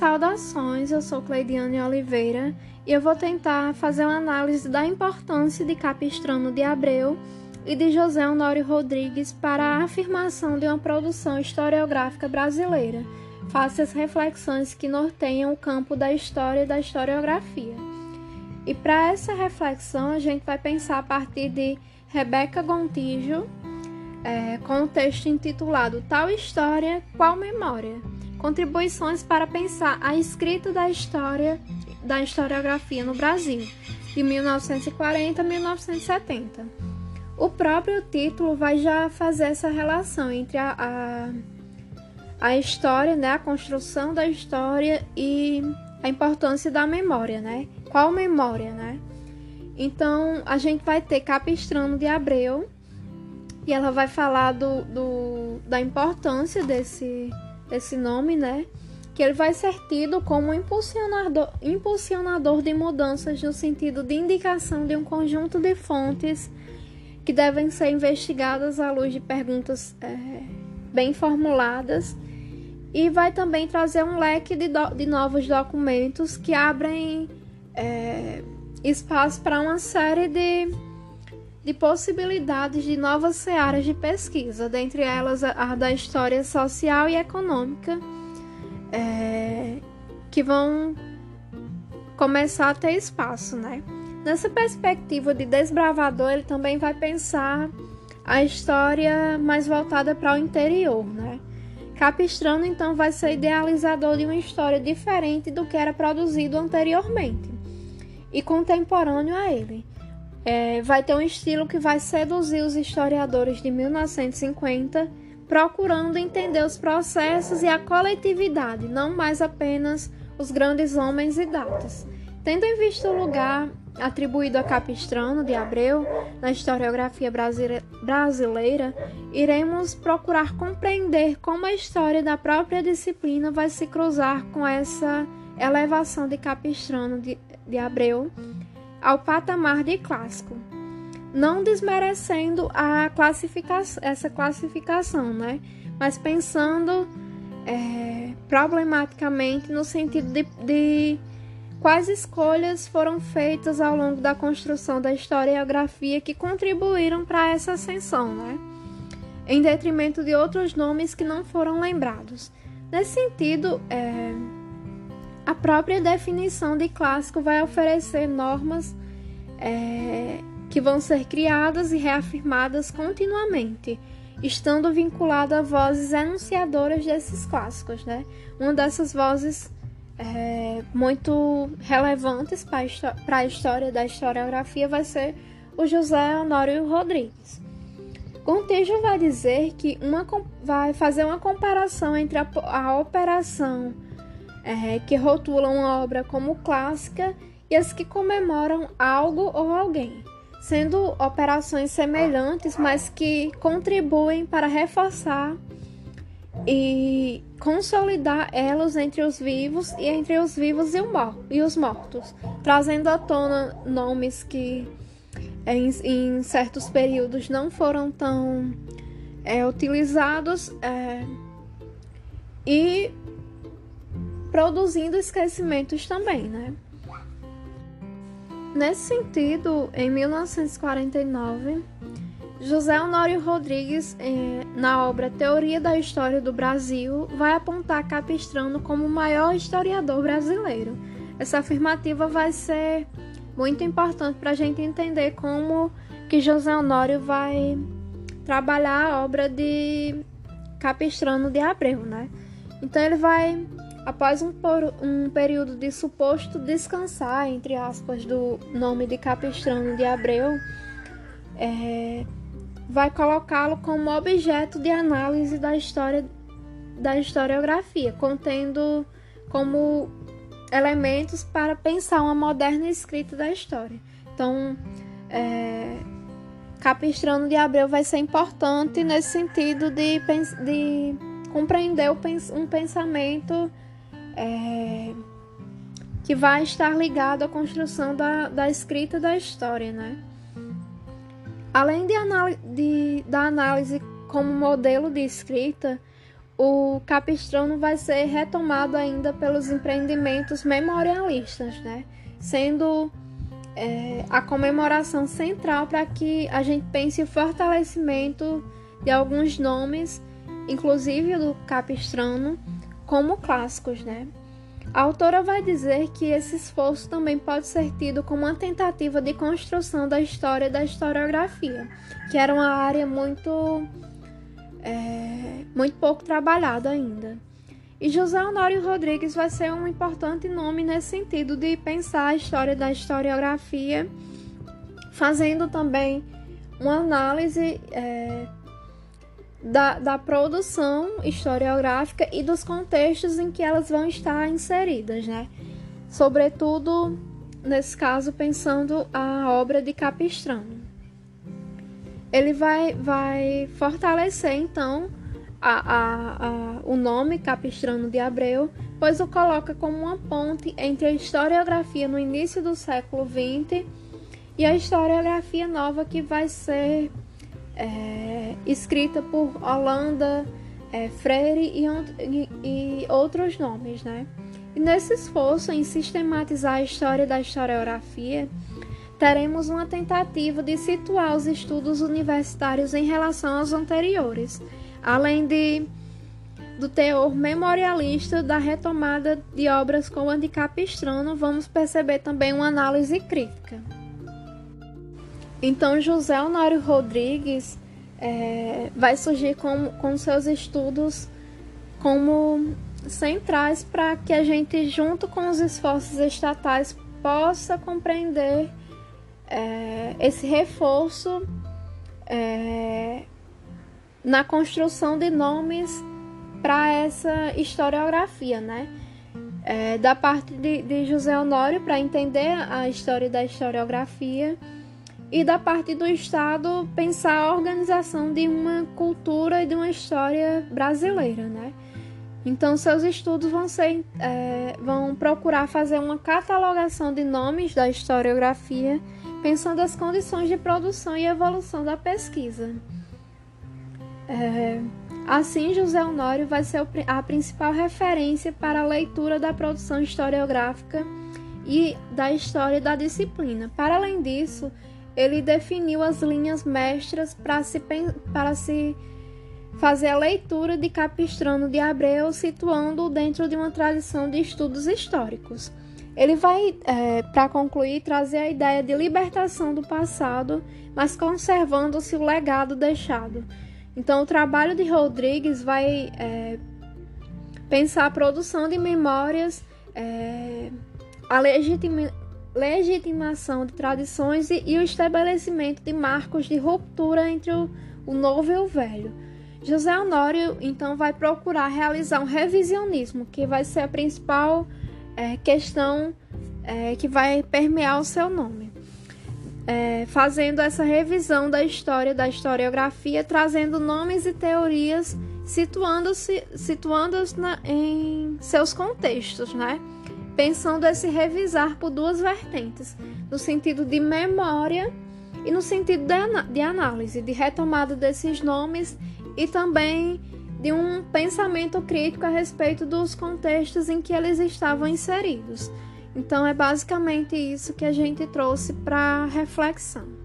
Saudações, eu sou Cleidiane Oliveira e eu vou tentar fazer uma análise da importância de Capistrano de Abreu e de José Honório Rodrigues para a afirmação de uma produção historiográfica brasileira. Faça as reflexões que norteiam o campo da história e da historiografia. E para essa reflexão, a gente vai pensar a partir de Rebeca Gontijo, é, com o texto intitulado Tal História, Qual Memória? Contribuições para pensar a escrita da história da historiografia no Brasil, de 1940 a 1970. O próprio título vai já fazer essa relação entre a, a, a história, né, a construção da história e a importância da memória, né? Qual memória, né? Então, a gente vai ter Capistrano de Abreu, e ela vai falar do, do, da importância desse, desse nome, né? Que ele vai ser tido como impulsionador, impulsionador de mudanças no sentido de indicação de um conjunto de fontes que devem ser investigadas à luz de perguntas é, bem formuladas e vai também trazer um leque de, do, de novos documentos que abrem é, espaço para uma série de, de possibilidades de novas searas de pesquisa, dentre elas a, da história social e econômica, é, que vão começar a ter espaço, né? Nessa perspectiva de desbravador, ele também vai pensar a história mais voltada para o interior, né? Capistrano então vai ser idealizador de uma história diferente do que era produzido anteriormente e contemporâneo a ele. É, vai ter um estilo que vai seduzir os historiadores de 1950, procurando entender os processos e a coletividade, não mais apenas os grandes homens e datas. Tendo em vista o lugar atribuído a Capistrano de Abreu na historiografia brasileira, iremos procurar compreender como a história da própria disciplina vai se cruzar com essa elevação de Capistrano de, de Abreu ao patamar de clássico, não desmerecendo a classificação, essa classificação, né? mas pensando é, problematicamente no sentido de, de quais escolhas foram feitas ao longo da construção da historiografia que contribuíram para essa ascensão, né? em detrimento de outros nomes que não foram lembrados. Nesse sentido, é, a própria definição de clássico vai oferecer normas é, que vão ser criadas e reafirmadas continuamente, estando vinculada a vozes enunciadoras desses clássicos. Né? Uma dessas vozes é, muito relevantes para a história da historiografia vai ser o José Honório Rodrigues. Gontijo vai dizer que uma, vai fazer uma comparação entre a, a operação é, que rotulam uma obra como clássica e as que comemoram algo ou alguém, sendo operações semelhantes, mas que contribuem para reforçar e consolidar elos entre os vivos e entre os vivos e, e os mortos, trazendo à tona nomes que em, em certos períodos não foram tão é, utilizados é, e produzindo esquecimentos também, né? Nesse sentido, em 1949, José Honório Rodrigues, eh, na obra Teoria da História do Brasil, vai apontar Capistrano como o maior historiador brasileiro. Essa afirmativa vai ser muito importante para a gente entender como que José Honório vai trabalhar a obra de Capistrano de Abreu, né? Então ele vai Após um, por, um período de suposto descansar, entre aspas, do nome de Capistrano de Abreu, é, vai colocá-lo como objeto de análise da história da historiografia, contendo como elementos para pensar uma moderna escrita da história. Então, é, Capistrano de Abreu vai ser importante nesse sentido de, de compreender um pensamento é, que vai estar ligado à construção da, da escrita da história, né? Além de, de, da análise como modelo de escrita, o Capistrano vai ser retomado ainda pelos empreendimentos memorialistas, né? Sendo é, a comemoração central para que a gente pense o fortalecimento de alguns nomes, inclusive do Capistrano, como clássicos, né? A autora vai dizer que esse esforço também pode ser tido como uma tentativa de construção da história da historiografia, que era uma área muito, é, muito pouco trabalhada ainda. E José Honório Rodrigues vai ser um importante nome nesse sentido de pensar a história da historiografia, fazendo também uma análise é, da, da produção historiográfica e dos contextos em que elas vão estar inseridas, né? Sobretudo, nesse caso, pensando a obra de Capistrano. Ele vai, vai fortalecer, então, a, a, a, o nome Capistrano de Abreu, pois o coloca como uma ponte entre a historiografia no início do século XX e a historiografia nova que vai ser é, escrita por Holanda, é, Freire e, e, outros nomes, né? E nesse esforço em sistematizar a história da historiografia, teremos uma tentativa de situar os estudos universitários em relação aos anteriores, além de do teor memorialista da retomada de obras como a de Capistrano, vamos perceber também uma análise crítica. Então, José Honório Rodrigues é, vai surgir com, com seus estudos como centrais para que a gente, junto com os esforços estatais, possa compreender é, esse reforço é, na construção de nomes para essa historiografia, né? É, da parte de, de José Honório para entender a história da historiografia e da parte do Estado pensar a organização de uma cultura e de uma história brasileira, né? Então, seus estudos vão, ser, é, vão procurar fazer uma catalogação de nomes da historiografia, pensando as condições de produção e evolução da pesquisa. É, assim, José Honório vai ser a principal referência para a leitura da produção historiográfica e da história da disciplina. Para além disso, ele definiu as linhas mestras para se, para se fazer a leitura de Capistrano de Abreu, situando-o dentro de uma tradição de estudos históricos. Ele vai, é, para concluir, trazer a ideia de libertação do passado, mas conservando-se o legado deixado. Então, o trabalho de Rodrigues vai é, pensar a produção de memórias, é, a legitimação de tradições e, e, o estabelecimento de marcos de ruptura entre o, o novo e o velho. José Honório, então, vai procurar realizar um revisionismo, que vai ser a principal é, questão é, que vai permear o seu nome. É, fazendo essa revisão da história, da historiografia, trazendo nomes e teorias, situando-se situando em seus contextos, né? Pensando esse revisar por duas vertentes, no sentido de memória e no sentido de, análise, de retomada desses nomes e também de um pensamento crítico a respeito dos contextos em que eles estavam inseridos. Então é basicamente isso que a gente trouxe para reflexão.